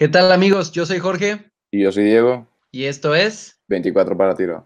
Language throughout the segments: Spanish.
¿Qué tal amigos? Yo soy Jorge. Y yo soy Diego. Y esto es 24 para tiro.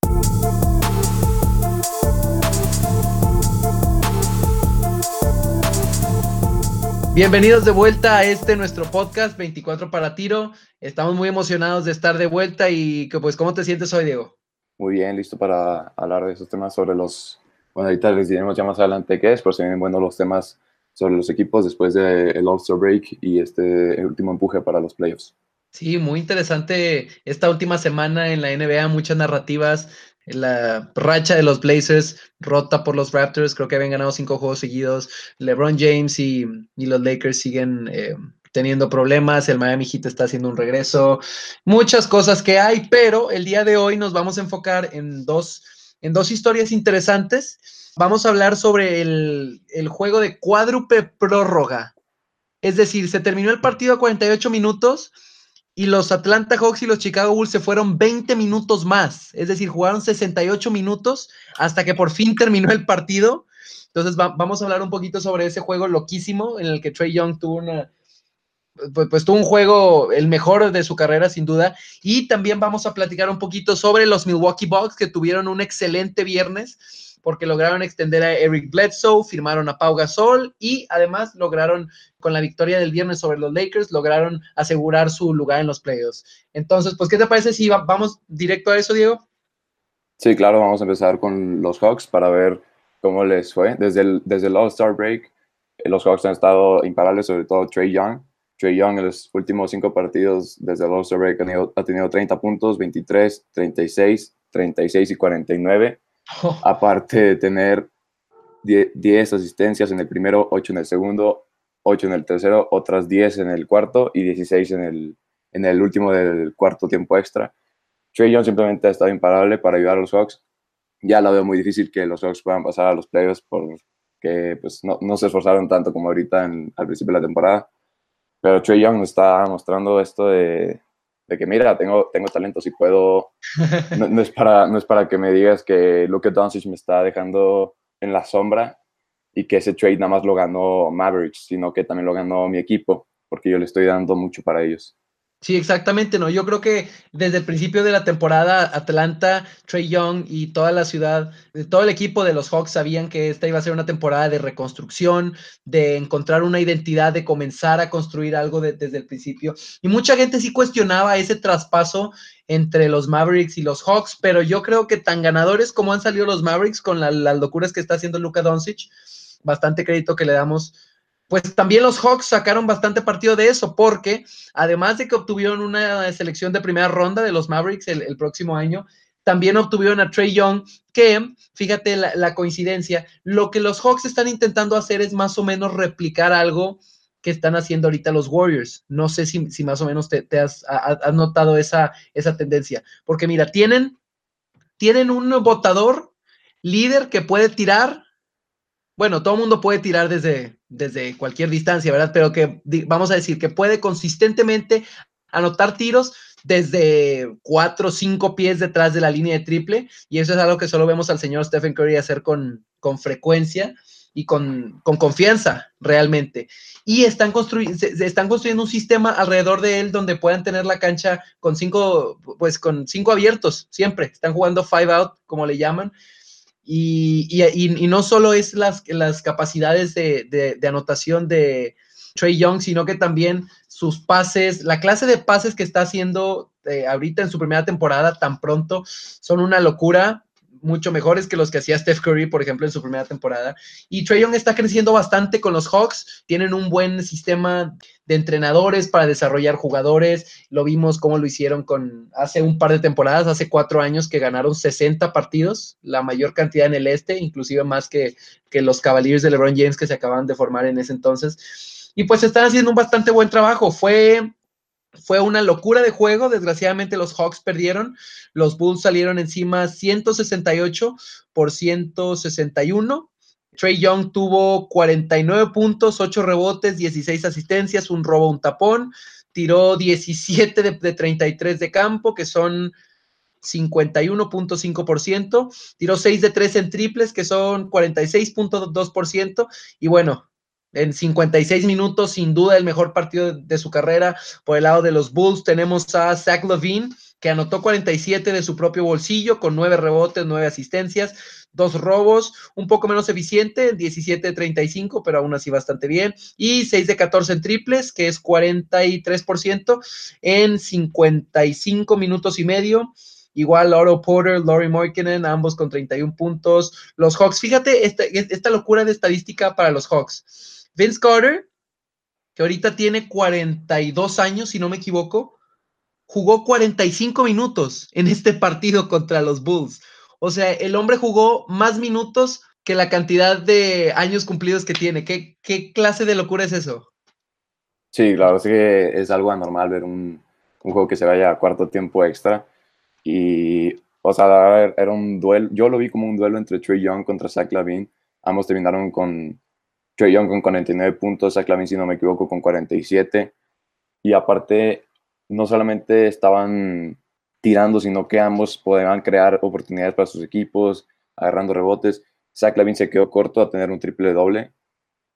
Bienvenidos de vuelta a este nuestro podcast 24 para tiro. Estamos muy emocionados de estar de vuelta y que pues ¿cómo te sientes hoy, Diego? Muy bien, listo para hablar de esos temas sobre los, bueno, ahorita les diremos ya más adelante qué es, pero se vienen buenos los temas sobre los equipos después del All-Star Break y este último empuje para los playoffs. Sí, muy interesante esta última semana en la NBA, muchas narrativas. La racha de los Blazers rota por los Raptors, creo que habían ganado cinco juegos seguidos. LeBron James y, los Lakers siguen eh, teniendo problemas, el Miami Heat está haciendo un regreso, muchas cosas que hay, pero el día de hoy nos vamos a enfocar en dos, en dos historias interesantes. Vamos a hablar sobre el, el juego de cuádruple prórroga. Es decir, se terminó el partido a 48 minutos y los Atlanta Hawks y los Chicago Bulls se fueron 20 minutos más, es decir, jugaron 68 minutos hasta que por fin terminó el partido. Entonces vamos a hablar un poquito sobre ese juego loquísimo en el que Trey Young tuvo una, pues, pues, tuvo un juego el mejor de su carrera sin duda y también vamos a platicar un poquito sobre los Milwaukee Bucks que tuvieron un excelente viernes porque lograron extender a Eric Bledsoe, firmaron a Pau Gasol y además lograron, con la victoria del viernes sobre los Lakers, lograron asegurar su lugar en los playoffs. Entonces, pues, ¿qué te parece si vamos directo a eso, Diego? Sí, claro, vamos a empezar con los Hawks para ver cómo les fue. Desde el, desde el All-Star Break, eh, los Hawks han estado imparables, sobre todo Trey Young. Trey Young en los últimos cinco partidos desde el All-Star Break ha tenido, ha tenido 30 puntos, 23, 36, 36 y 49 Aparte de tener 10 asistencias en el primero, 8 en el segundo, 8 en el tercero, otras 10 en el cuarto y 16 en el, en el último del cuarto tiempo extra. Trey Young simplemente ha estado imparable para ayudar a los Hawks. Ya lo veo muy difícil que los Hawks puedan pasar a los playoffs porque pues, no, se esforzaron tanto como ahorita en, al principio de la temporada. Pero Trey Young está mostrando esto de, de que mira, tengo, tengo talento, si puedo, no, es para, no es para que me digas que Luka Doncic me está dejando en la sombra y que ese trade nada más lo ganó Mavericks, sino que también lo ganó mi equipo, porque yo le estoy dando mucho para ellos. Sí, exactamente, ¿no? Yo creo que desde el principio de la temporada, Atlanta, Trey Young y toda la ciudad, todo el equipo de los Hawks sabían que esta iba a ser una temporada de reconstrucción, de encontrar una identidad, de comenzar a construir algo desde el principio. Y mucha gente sí cuestionaba ese traspaso entre los Mavericks y los Hawks, pero yo creo que tan ganadores como han salido los Mavericks con las locuras que está haciendo Luka Doncic, bastante crédito que le damos pues también los Hawks sacaron bastante partido de eso, porque además de que obtuvieron una selección de primera ronda de los Mavericks el, próximo año, también obtuvieron a Trey Young, que, fíjate la, coincidencia, lo que los Hawks están intentando hacer es más o menos replicar algo que están haciendo ahorita los Warriors. No sé si, más o menos te, has, notado esa, esa tendencia, porque mira, tienen, tienen un votador líder que puede tirar bueno, todo el mundo puede tirar desde, desde cualquier distancia, ¿verdad? Pero que vamos a decir que puede consistentemente anotar tiros desde cuatro o cinco pies detrás de la línea de triple, y eso es algo que solo vemos al señor Stephen Curry hacer con, con frecuencia y con, con, confianza realmente. Y están, están construyendo un sistema alrededor de él donde puedan tener la cancha con cinco, pues con cinco abiertos, siempre. Están jugando five out, como le llaman, y, no solo es las, las capacidades de, anotación de Trey Young, sino que también sus pases, la clase de pases que está haciendo eh, ahorita en su primera temporada tan pronto son una locura mucho mejores que los que hacía Steph Curry, por ejemplo, en su primera temporada. Y Trey Young está creciendo bastante con los Hawks, tienen un buen sistema de entrenadores para desarrollar jugadores. Lo vimos cómo lo hicieron con hace un par de temporadas, hace cuatro años que ganaron 60 partidos, la mayor cantidad en el este, inclusive más que, que los Cavaliers de LeBron James que se acaban de formar en ese entonces. Y pues están haciendo un bastante buen trabajo. Fue fue una locura de juego, desgraciadamente los Hawks perdieron, los Bulls salieron encima 168 por 161. Trey Young tuvo 49 puntos, 8 rebotes, 16 asistencias, un robo, un tapón, tiró 17 de, de 33 de campo, que son 51.5%, tiró 6 de 3 en triples, que son 46.2%, y bueno, en 56 minutos, sin duda el mejor partido de, su carrera. Por el lado de los Bulls tenemos a Zach Levine, que anotó 47 de su propio bolsillo, con 9 rebotes, 9 asistencias, dos robos, un poco menos eficiente, 17 de 35, pero aún así bastante bien, y 6 de 14 en triples, que es 43% en 55 minutos y medio. Igual Oro Porter, Laurie Moikinen, ambos con 31 puntos. Los Hawks, fíjate esta, esta locura de estadística para los Hawks. Vince Carter, que ahorita tiene 42 años, si no me equivoco, jugó 45 minutos en este partido contra los Bulls. O sea, el hombre jugó más minutos que la cantidad de años cumplidos que tiene. ¿Qué, clase de locura es eso? Sí, claro, sí que es algo anormal ver un, un juego que se vaya a cuarto tiempo extra. Y, o sea, era un duelo, yo lo vi como un duelo entre Trey Young contra Zach Lavin. Ambos terminaron con Trey Young con 49 puntos, Zach Lavin, si no me equivoco, con 47. Y aparte, no solamente estaban tirando, sino que ambos podían crear oportunidades para sus equipos, agarrando rebotes. Zach Lavin se quedó corto a tener un triple doble.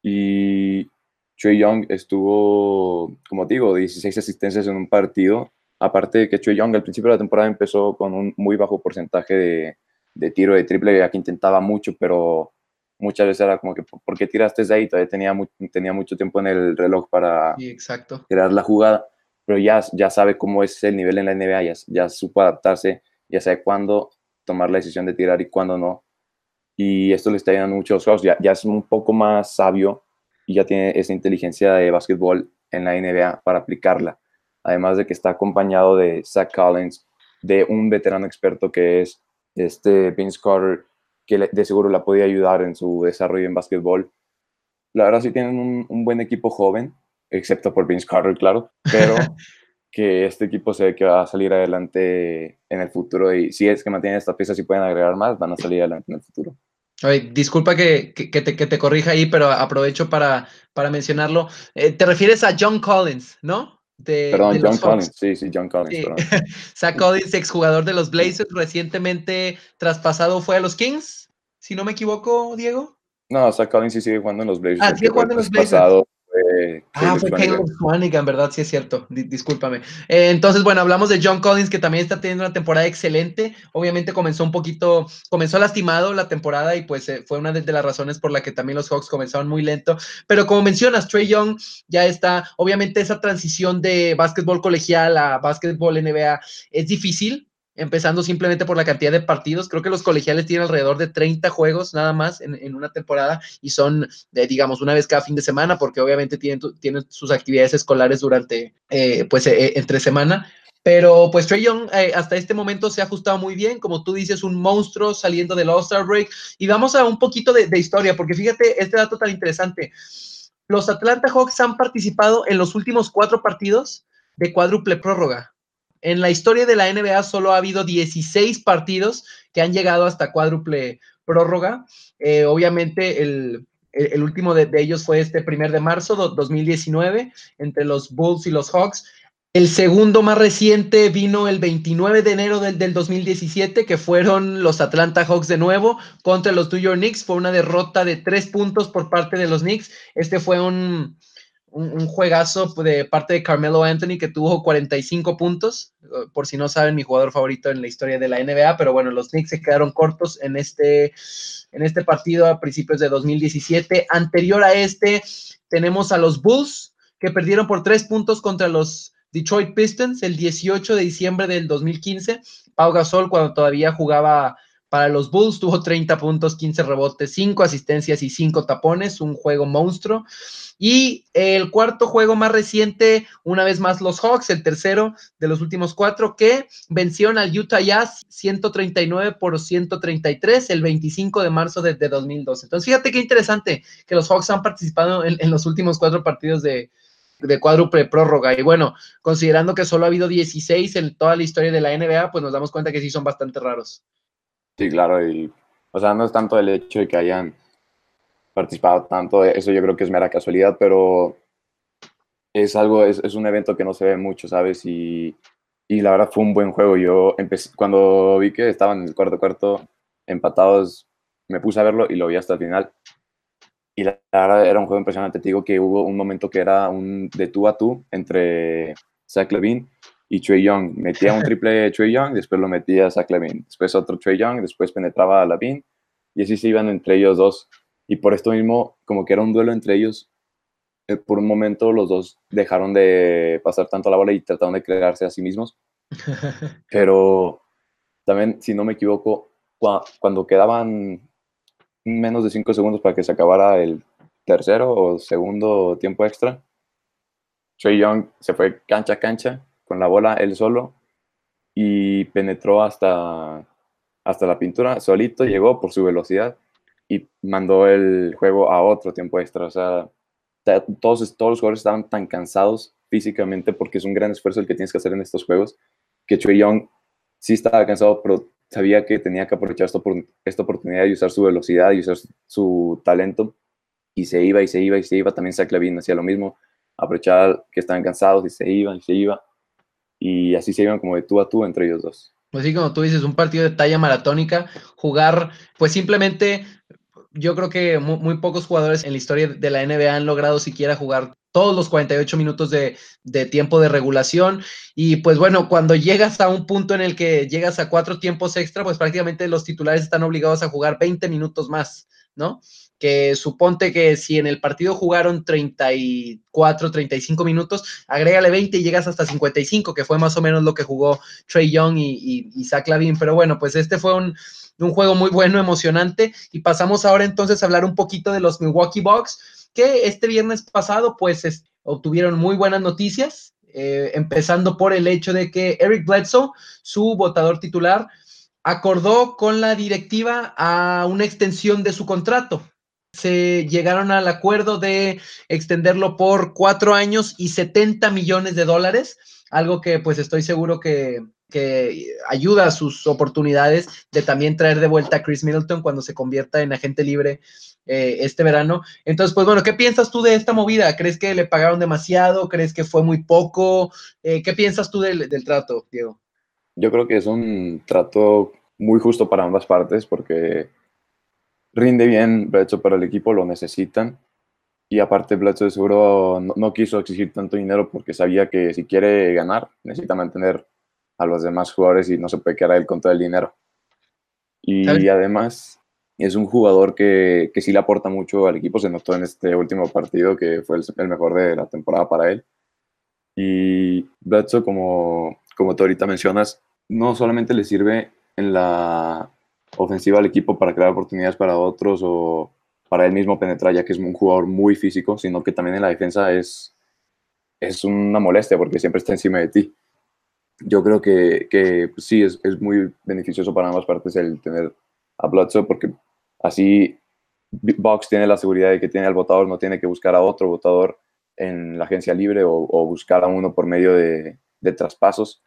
Y Trey Young estuvo, como digo, 16 asistencias en un partido Aparte de que Choi Young al principio de la temporada empezó con un muy bajo porcentaje de tiro de triple, ya que intentaba mucho, pero muchas veces era como que, ¿por qué tiraste de ahí? Todavía tenía, tenía mucho tiempo en el reloj para exacto. crear la jugada, pero ya, ya sabe cómo es el nivel en la NBA, ya, ya supo adaptarse, ya sabe cuándo tomar la decisión de tirar y cuándo no. Y esto le está dando muchos juegos, ya, ya es un poco más sabio y ya tiene esa inteligencia de básquetbol en la NBA para aplicarla además de que está acompañado de Zach Collins, de un veterano experto que es este Vince Carter, que de seguro la podía ayudar en su desarrollo en básquetbol. La verdad sí tienen un, buen equipo joven, excepto por Vince Carter, claro, pero que este equipo se ve que va a salir adelante en el futuro y si es que mantienen esta pieza, si pueden agregar más, van a salir adelante en el futuro. disculpa que, que, te, que, te, corrija ahí, pero aprovecho para, para mencionarlo. Eh, te refieres a John Collins, ¿no? Perdón, John Collins, sí, sí, John Collins. Zach Collins, exjugador de los Blazers, recientemente traspasado fue a los Kings, si no me equivoco, Diego. No, Zach Collins sí sigue jugando en los Blazers. Ah, sigue jugando en los Blazers ah, fue Caleb en verdad, sí es cierto. discúlpame. Eh, entonces, bueno, hablamos de John Collins, que también está teniendo una temporada excelente. Obviamente comenzó un poquito, comenzó lastimado la temporada y pues eh, fue una de, las razones por la que también los Hawks comenzaron muy lento. Pero como mencionas, Trey Young ya está, obviamente esa transición de básquetbol colegial a básquetbol NBA es difícil, empezando simplemente por la cantidad de partidos. Creo que los colegiales tienen alrededor de 30 juegos nada más en, una temporada y son, de, digamos, una vez cada fin de semana, porque obviamente tienen, tienen sus actividades escolares durante, eh, pues, eh, entre semana. Pero pues Trey Young eh, hasta este momento se ha ajustado muy bien, como tú dices, un monstruo saliendo del All-Star Break. Y vamos a un poquito de, de historia, porque fíjate este dato tan interesante. Los Atlanta Hawks han participado en los últimos cuatro partidos de cuádruple prórroga. En la historia de la NBA solo ha habido 16 partidos que han llegado hasta cuádruple prórroga. Eh, obviamente el, último de, ellos fue este primer de marzo de 2019 entre los Bulls y los Hawks. El segundo más reciente vino el 29 de enero del, del, 2017, que fueron los Atlanta Hawks de nuevo contra los New York Knicks. Fue una derrota de tres puntos por parte de los Knicks. Este fue un, un, juegazo de parte de Carmelo Anthony que tuvo 45 puntos, eh, por si no saben, mi jugador favorito en la historia de la NBA, pero bueno, los Knicks se quedaron cortos en este, en este partido a principios de 2017. Anterior a este, tenemos a los Bulls que perdieron por tres puntos contra los Detroit Pistons el 18 de diciembre del 2015. Pau Gasol, cuando todavía jugaba para los Bulls, tuvo 30 puntos, 15 rebotes, 5 asistencias y 5 tapones, un juego monstruo. Y el cuarto juego más reciente, una vez más los Hawks, el tercero de los últimos cuatro, que vencieron al Utah Jazz 139 por 133 el 25 de marzo de, 2012. Entonces, fíjate qué interesante que los Hawks han participado en, los últimos cuatro partidos de, de cuádruple prórroga. Y bueno, considerando que solo ha habido 16 en toda la historia de la NBA, pues nos damos cuenta que sí son bastante raros. Sí, claro, y o sea, no es tanto el hecho de que hayan participado tanto, eso yo creo que es mera casualidad, pero es algo, es, es un evento que no se ve mucho, ¿sabes? Y, y, la verdad fue un buen juego. Yo empecé, cuando vi que estaban en el cuarto cuarto empatados, me puse a verlo y lo vi hasta el final. y la, verdad era un juego impresionante. Te digo que hubo un momento que era un de tú a tú entre Zach Levine y Trey Young. Metía un triple Trey Young, después lo metía Zach Levine. Después otro Trey Young, después penetraba a Levine. Y así se iban entre ellos dos. Y por esto mismo, como que era un duelo entre ellos, eh, por un momento los dos dejaron de pasar tanto la bola y trataron de crearse a sí mismos. Pero también, si no me equivoco, cuando quedaban menos de cinco segundos para que se acabara el tercero o segundo tiempo extra, Trey Young se fue cancha a cancha con la bola él solo y penetró hasta, hasta la pintura, solito llegó por su velocidad y mandó el juego a otro tiempo extra. O sea, todos, todos los jugadores estaban tan cansados físicamente porque es un gran esfuerzo el que tienes que hacer en estos juegos, que Trey Young sí estaba cansado, pero sabía que tenía que aprovechar esta, esta oportunidad y usar su velocidad y usar su talento y se iba y se iba y se iba. También Zach Levine hacía lo mismo, aprovechaba que estaban cansados y se iban y se iba. Y así se iban como de tú a tú entre ellos dos. Pues sí, como tú dices, un partido de talla maratónica, jugar, pues simplemente yo creo que muy, pocos jugadores en la historia de la NBA han logrado siquiera jugar todos los 48 minutos de, de, tiempo de regulación. Y pues bueno, cuando llegas a un punto en el que llegas a cuatro tiempos extra, pues prácticamente los titulares están obligados a jugar 20 minutos más, ¿no? Que suponte que si en el partido jugaron 34, 35 minutos, agrégale 20 y llegas hasta 55, que fue más o menos lo que jugó Trey Young y, y, Zach Lavin. Pero bueno, pues este fue un, un juego muy bueno, emocionante. Y pasamos ahora entonces a hablar un poquito de los Milwaukee Bucks, que este viernes pasado pues obtuvieron muy buenas noticias, eh, empezando por el hecho de que Eric Bledsoe, su votador titular, acordó con la directiva a una extensión de su contrato. Se llegaron al acuerdo de extenderlo por cuatro años y 70 millones de dólares, algo que pues estoy seguro que, que ayuda a sus oportunidades de también traer de vuelta a Chris Middleton cuando se convierta en agente libre eh, este verano. Entonces, pues bueno, ¿qué piensas tú de esta movida? ¿Crees que le pagaron demasiado? ¿Crees que fue muy poco? Eh, ¿Qué piensas tú del, trato, Diego? Yo creo que es un trato muy justo para ambas partes porque rinde bien Bledsoe para el equipo, lo necesitan. Y aparte, Bledsoe seguro no, no quiso exigir tanto dinero porque sabía que si quiere ganar, necesita mantener a los demás jugadores y no se puede quedar él con todo el dinero. Y además es un jugador que, que, sí le aporta mucho al equipo, se notó en este último partido que fue el, mejor de la temporada para él. Y Bledsoe, como, como tú ahorita mencionas, no solamente le sirve en la ofensiva al equipo para crear oportunidades para otros o para él mismo penetrar, ya que es un jugador muy físico, sino que también en la defensa es, es una molestia porque siempre está encima de ti yo creo que, que pues sí, es, es, muy beneficioso para ambas partes el tener a Bledsoe porque así Box tiene la seguridad de que tiene al votador, no tiene que buscar a otro votador en la agencia libre o, buscar a uno por medio de, de, traspasos.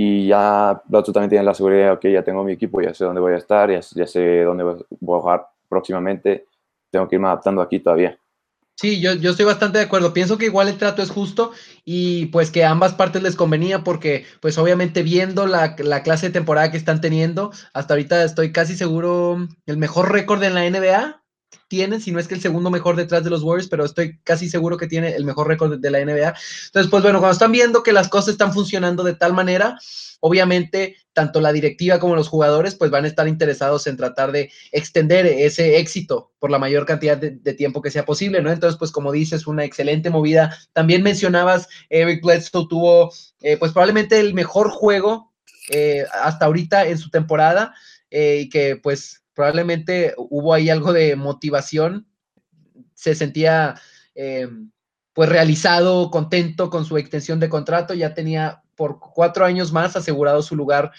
Y ya Bledsoe también tiene la seguridad ok, ya tengo mi equipo, ya sé dónde voy a estar, ya, ya sé dónde voy a jugar próximamente, tengo que irme adaptando aquí todavía. Sí, yo, yo estoy bastante de acuerdo. Pienso que igual el trato es justo y pues que a ambas partes les convenía porque pues obviamente viendo la, la, clase de temporada que están teniendo, hasta ahorita estoy casi seguro el mejor récord en la NBA tienen, si no es que el segundo mejor detrás de los Warriors, pero estoy casi seguro que tiene el mejor récord de la NBA. Entonces, pues bueno, cuando están viendo que las cosas están funcionando de tal manera, obviamente tanto la directiva como los jugadores pues van a estar interesados en tratar de extender ese éxito por la mayor cantidad de, tiempo que sea posible, ¿no? Entonces, pues como dices, una excelente movida. También mencionabas, Eric Bledsoe tuvo eh, pues probablemente el mejor juego eh, hasta ahorita en su temporada eh, y que pues probablemente hubo ahí algo de motivación, se sentía eh, pues realizado, contento con su extensión de contrato, ya tenía por cuatro años más asegurado su lugar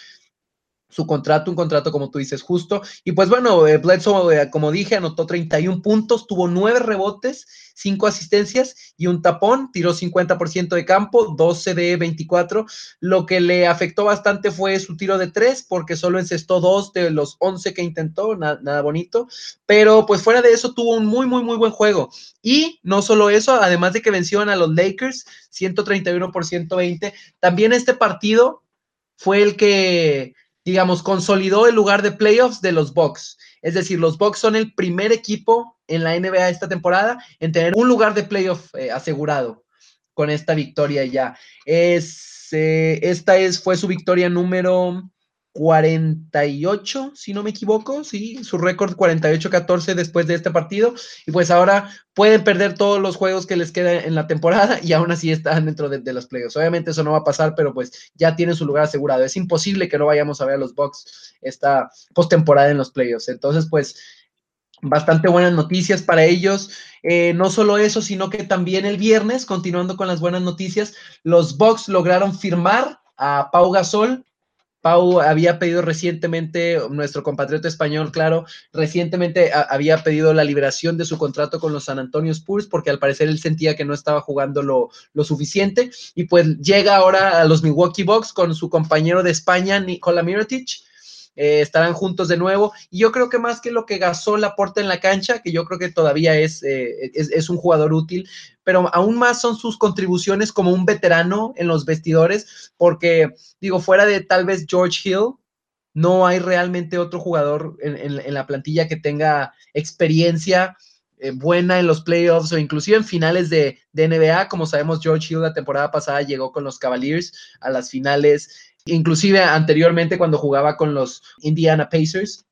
su contrato, un contrato como tú dices justo. Y pues bueno, eh, Bledsoe, eh, como dije, anotó 31 puntos, tuvo 9 rebotes, 5 asistencias y un tapón, tiró 50% de campo, 12 de 24. Lo que le afectó bastante fue su tiro de 3 porque solo encestó 2 de los 11 que intentó, nada bonito. Pero pues fuera de eso tuvo un muy, muy, muy buen juego. Y no solo eso, además de que vencieron a los Lakers 131 por 120, también este partido fue el que digamos, consolidó el lugar de playoffs de los Bucks. Es decir, los Bucks son el primer equipo en la NBA esta temporada en tener un lugar de playoff eh, asegurado con esta victoria ya. Es, eh, esta es, fue su victoria número 48, si no me equivoco, sí, su récord 48-14 después de este partido. Y pues ahora pueden perder todos los juegos que les quedan en la temporada y aún así están dentro de, los playoffs. Obviamente eso no va a pasar, pero pues ya tienen su lugar asegurado. Es imposible que no vayamos a ver a los Bucks esta postemporada en los playoffs. Entonces, pues bastante buenas noticias para ellos. Eh, no solo eso, sino que también el viernes, continuando con las buenas noticias, los Bucks lograron firmar a Pau Gasol Pau había pedido recientemente, nuestro compatriota español, claro, recientemente había pedido la liberación de su contrato con los San Antonio Spurs porque al parecer él sentía que no estaba jugando lo, lo suficiente. Y pues llega ahora a los Milwaukee Bucks con su compañero de España, Nikola Mirotic eh, estarán juntos de nuevo. Y yo creo que más que lo que Gasol aporta en la cancha, que yo creo que todavía es, eh, es, un jugador útil, pero aún más son sus contribuciones como un veterano en los vestidores, porque digo, fuera de tal vez George Hill, no hay realmente otro jugador en, la plantilla que tenga experiencia eh, buena en los playoffs o inclusive en finales de, NBA. Como sabemos, George Hill la temporada pasada llegó con los Cavaliers a las finales inclusive anteriormente cuando jugaba con los Indiana Pacers,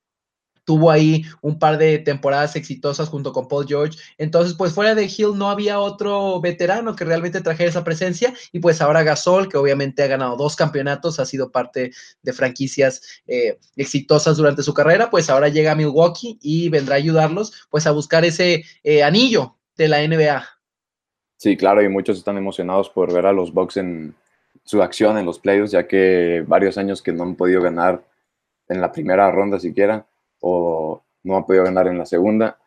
tuvo ahí un par de temporadas exitosas junto con Paul George. Entonces, pues fuera de Hill no había otro veterano que realmente trajera esa presencia. Y pues ahora Gasol, que obviamente ha ganado dos campeonatos, ha sido parte de franquicias eh, exitosas durante su carrera, pues ahora llega a Milwaukee y vendrá a ayudarlos pues a buscar ese eh, anillo de la NBA. Sí, claro, y muchos están emocionados por ver a los Bucks en, su acción en los playoffs, ya que varios años que no han podido ganar en la primera ronda siquiera, o no han podido ganar en la segunda.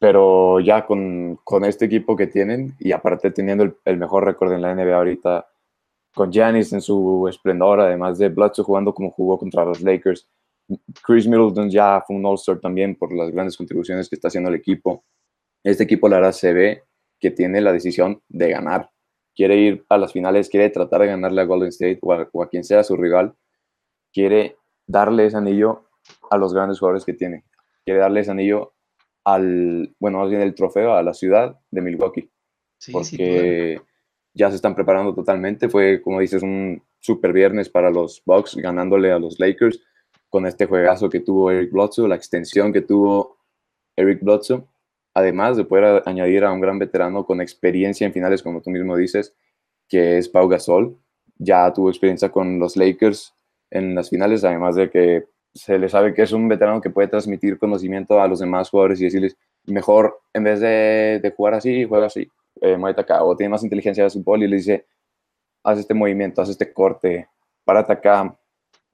Pero ya con, con este equipo que tienen, y aparte teniendo el, mejor récord en la NBA ahorita, con Giannis en su esplendor, además de Bledsoe jugando como jugó contra los Lakers, Chris Middleton ya fue un All-Star también por las grandes contribuciones que está haciendo el equipo. Este equipo, la verdad, se ve que tiene la decisión de ganar quiere ir a las finales, quiere tratar de ganarle a Golden State o a, quien sea su rival, quiere darle ese anillo a los grandes jugadores que tiene, quiere darle ese anillo al, bueno, más bien el trofeo a la ciudad de Milwaukee, porque ya se están preparando totalmente, fue como dices un super viernes para los Bucks ganándole a los Lakers con este juegazo que tuvo Eric Bledsoe, la extensión que tuvo Eric Bledsoe además de poder añadir a un gran veterano con experiencia en finales, como tú mismo dices, que es Pau Gasol. Ya tuvo experiencia con los Lakers en las finales, además de que se le sabe que es un veterano que puede transmitir conocimiento a los demás jugadores y decirles, mejor en vez de, jugar así, juega así, eh, acá, o tiene más inteligencia de fútbol y le dice, haz este movimiento, haz este corte, párate acá,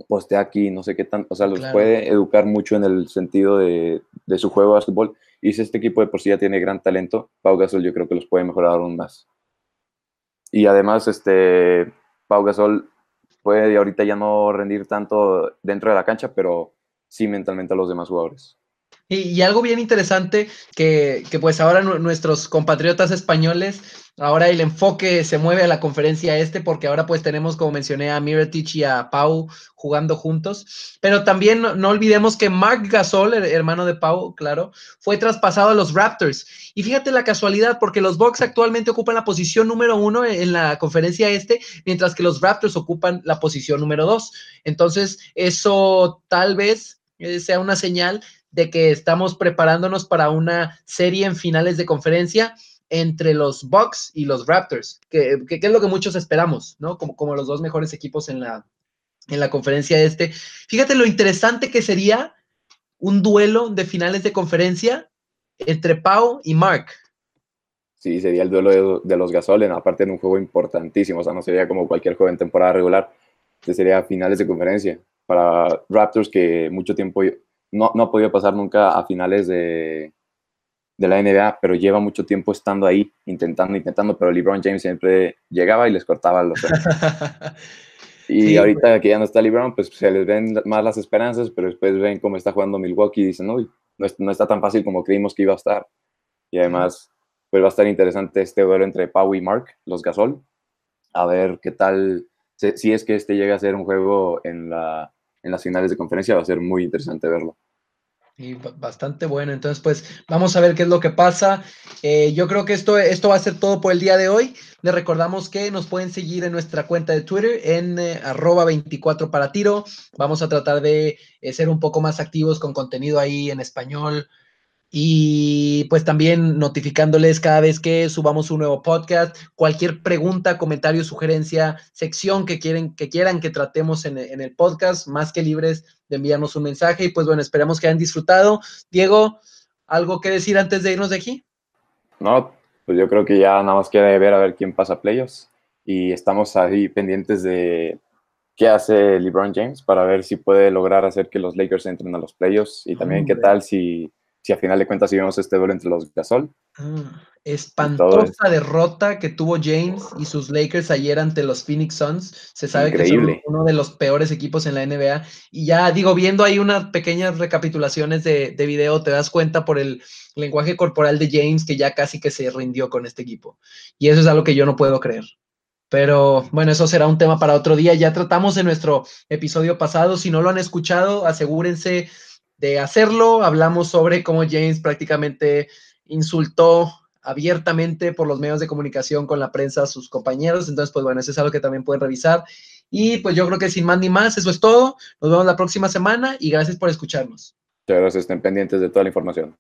poste aquí, no sé qué tan, o sea, los puede educar mucho en el sentido de, de su juego de fútbol y si este equipo de por sí ya tiene gran talento, Pau Gasol yo creo que los puede mejorar aún más. Y además, este, Pau Gasol puede ahorita ya no rendir tanto dentro de la cancha, pero sí mentalmente a los demás jugadores. Y, algo bien interesante que, que, pues ahora nuestros compatriotas españoles, ahora el enfoque se mueve a la conferencia este porque ahora pues tenemos como mencioné a Miretich y a Pau jugando juntos, pero también no, olvidemos que Mark Gasol, hermano de Pau, claro, fue traspasado a los Raptors. Y fíjate la casualidad porque los Bucks actualmente ocupan la posición número uno en la conferencia este, mientras que los Raptors ocupan la posición número dos. Entonces eso tal vez eh, sea una señal de que estamos preparándonos para una serie en finales de conferencia entre los Bucks y los Raptors, que, es lo que muchos esperamos, ¿no? Como, como los dos mejores equipos en la, en la conferencia este. Fíjate lo interesante que sería un duelo de finales de conferencia entre Pau y Mark. Sí, sería el duelo de, los Gasolen, aparte de un juego importantísimo, o sea, no sería como cualquier juego en temporada regular, este sería finales de conferencia para Raptors que mucho tiempo no, no ha podido pasar nunca a finales de, de la NBA, pero lleva mucho tiempo estando ahí, intentando, intentando, pero LeBron James siempre llegaba y les cortaba los Y ahorita que ya no está LeBron, pues se les ven más las esperanzas, pero después ven cómo está jugando Milwaukee y dicen, no, no está tan fácil como creímos que iba a estar. Y además, pues va a estar interesante este duelo entre Pau y Mark, los Gasol, a ver qué tal, si es que este llega a ser un juego en la en las finales de conferencia va a ser muy interesante verlo. Y bastante bueno. Entonces, pues vamos a ver qué es lo que pasa. Eh, yo creo que esto, esto va a ser todo por el día de hoy. Les recordamos que nos pueden seguir en nuestra cuenta de Twitter en eh, arroba 24 para tiro. Vamos a tratar de eh, ser un poco más activos con contenido ahí en español, y pues también notificándoles cada vez que subamos un nuevo podcast, cualquier pregunta, comentario, sugerencia, sección que, quieren, que quieran que tratemos en, el podcast, más que libres de enviarnos un mensaje. Y pues bueno, esperamos que hayan disfrutado. Diego, ¿algo que decir antes de irnos de aquí? No, pues yo creo que ya nada más queda ver a ver quién pasa a playoffs y estamos ahí pendientes de qué hace LeBron James para ver si puede lograr hacer que los Lakers entren a los playoffs y también qué tal si si a final de cuentas si vemos este duelo entre los Gasol. Ah, espantosa derrota que tuvo James y sus Lakers ayer ante los Phoenix Suns. Se sabe que son uno de los peores equipos en la NBA. Y ya digo, viendo ahí unas pequeñas recapitulaciones de, de video, te das cuenta por el lenguaje corporal de James que ya casi que se rindió con este equipo. Y eso es algo que yo no puedo creer. Pero bueno, eso será un tema para otro día. Ya tratamos en nuestro episodio pasado. Si no lo han escuchado, asegúrense de hacerlo. Hablamos sobre cómo James prácticamente insultó abiertamente por los medios de comunicación con la prensa a sus compañeros. Entonces, pues bueno, eso es algo que también pueden revisar. Y pues yo creo que sin más ni más, eso es todo. Nos vemos la próxima semana y gracias por escucharnos. Muchas gracias, estén pendientes de toda la información.